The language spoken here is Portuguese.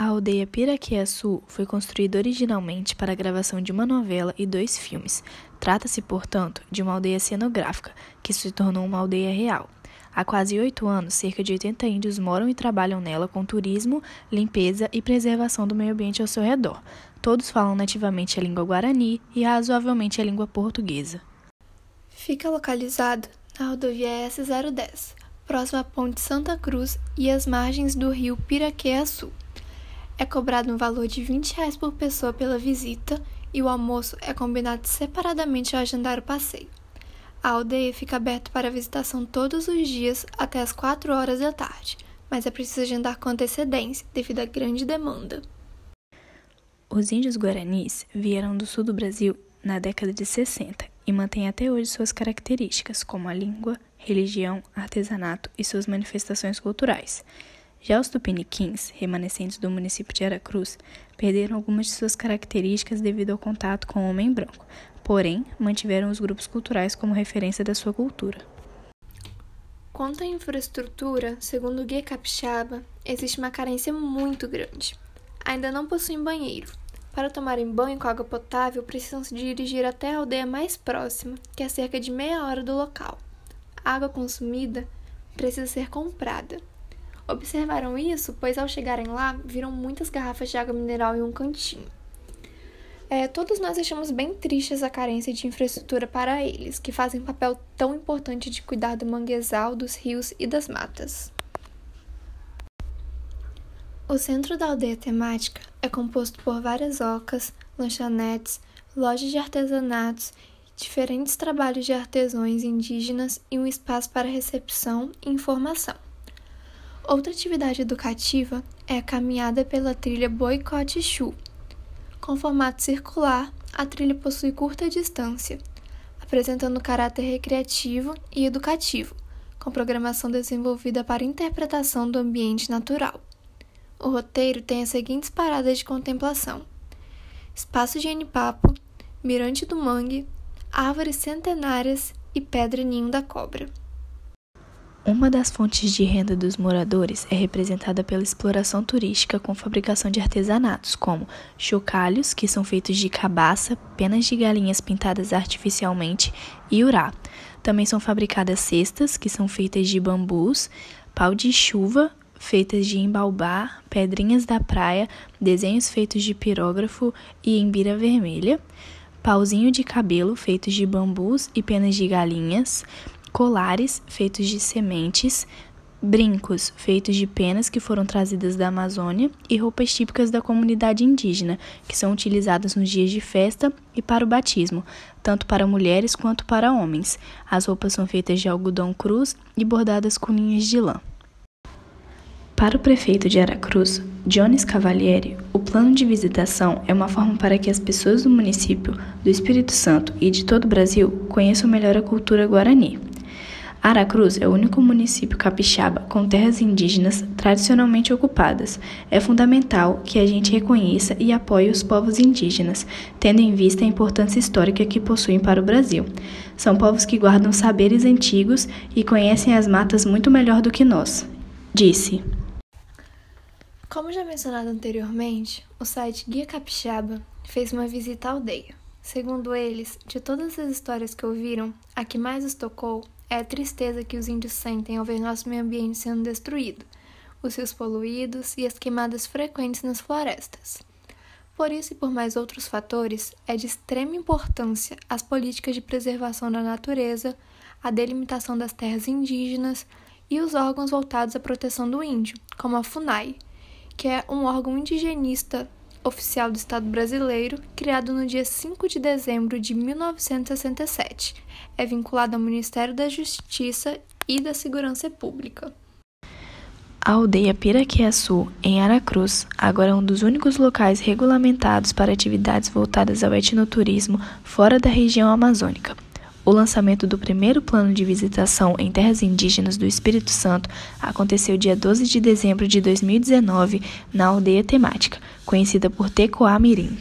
A aldeia Piraquê-Açu foi construída originalmente para a gravação de uma novela e dois filmes. Trata-se, portanto, de uma aldeia cenográfica, que se tornou uma aldeia real. Há quase oito anos, cerca de 80 índios moram e trabalham nela com turismo, limpeza e preservação do meio ambiente ao seu redor. Todos falam nativamente a língua guarani e razoavelmente a língua portuguesa. Fica localizado na rodovia S010, próxima à Ponte Santa Cruz e às margens do rio Piraquê-Açu. É cobrado um valor de 20 reais por pessoa pela visita e o almoço é combinado separadamente ao agendar o passeio. A aldeia fica aberta para visitação todos os dias até as 4 horas da tarde, mas é preciso agendar com antecedência devido à grande demanda. Os índios guaranis vieram do sul do Brasil na década de 60 e mantêm até hoje suas características, como a língua, religião, artesanato e suas manifestações culturais. Já os tupiniquins, remanescentes do município de Aracruz, perderam algumas de suas características devido ao contato com o homem branco, porém mantiveram os grupos culturais como referência da sua cultura. Quanto à infraestrutura, segundo o Guia Capixaba, existe uma carência muito grande. Ainda não possuem banheiro. Para tomarem banho com água potável, precisam se dirigir até a aldeia mais próxima, que é cerca de meia hora do local. A água consumida precisa ser comprada. Observaram isso, pois ao chegarem lá, viram muitas garrafas de água mineral em um cantinho. É, todos nós achamos bem tristes a carência de infraestrutura para eles, que fazem papel tão importante de cuidar do manguezal, dos rios e das matas. O centro da aldeia temática é composto por várias ocas, lanchonetes, lojas de artesanatos, diferentes trabalhos de artesãos indígenas e um espaço para recepção e informação. Outra atividade educativa é a caminhada pela trilha Boicote Chu. Com formato circular, a trilha possui curta distância, apresentando caráter recreativo e educativo, com programação desenvolvida para interpretação do ambiente natural. O roteiro tem as seguintes paradas de contemplação: Espaço de Enipapo, Mirante do Mangue, Árvores Centenárias e Pedra Ninho da Cobra. Uma das fontes de renda dos moradores é representada pela exploração turística com fabricação de artesanatos, como chocalhos, que são feitos de cabaça, penas de galinhas pintadas artificialmente e urá. Também são fabricadas cestas, que são feitas de bambus, pau de chuva, feitas de embalbar, pedrinhas da praia, desenhos feitos de pirógrafo e embira vermelha, pauzinho de cabelo feitos de bambus e penas de galinhas, colares feitos de sementes, brincos feitos de penas que foram trazidas da Amazônia e roupas típicas da comunidade indígena, que são utilizadas nos dias de festa e para o batismo, tanto para mulheres quanto para homens. As roupas são feitas de algodão cruz e bordadas com linhas de lã. Para o prefeito de Aracruz, Jones Cavalieri, o plano de visitação é uma forma para que as pessoas do município, do Espírito Santo e de todo o Brasil conheçam melhor a cultura guarani. Aracruz é o único município capixaba com terras indígenas tradicionalmente ocupadas. É fundamental que a gente reconheça e apoie os povos indígenas, tendo em vista a importância histórica que possuem para o Brasil. São povos que guardam saberes antigos e conhecem as matas muito melhor do que nós. Disse. Como já mencionado anteriormente, o site Guia Capixaba fez uma visita à aldeia. Segundo eles, de todas as histórias que ouviram, a que mais os tocou é a tristeza que os índios sentem ao ver nosso meio ambiente sendo destruído, os rios poluídos e as queimadas frequentes nas florestas. Por isso e por mais outros fatores, é de extrema importância as políticas de preservação da natureza, a delimitação das terras indígenas e os órgãos voltados à proteção do índio, como a FUNAI, que é um órgão indigenista oficial do Estado brasileiro, criado no dia 5 de dezembro de 1967. É vinculado ao Ministério da Justiça e da Segurança Pública. A aldeia Piraquiaçu, em Aracruz, agora é um dos únicos locais regulamentados para atividades voltadas ao etnoturismo fora da região amazônica. O lançamento do primeiro plano de visitação em terras indígenas do Espírito Santo aconteceu dia 12 de dezembro de 2019 na aldeia temática, conhecida por Tecoá Mirim.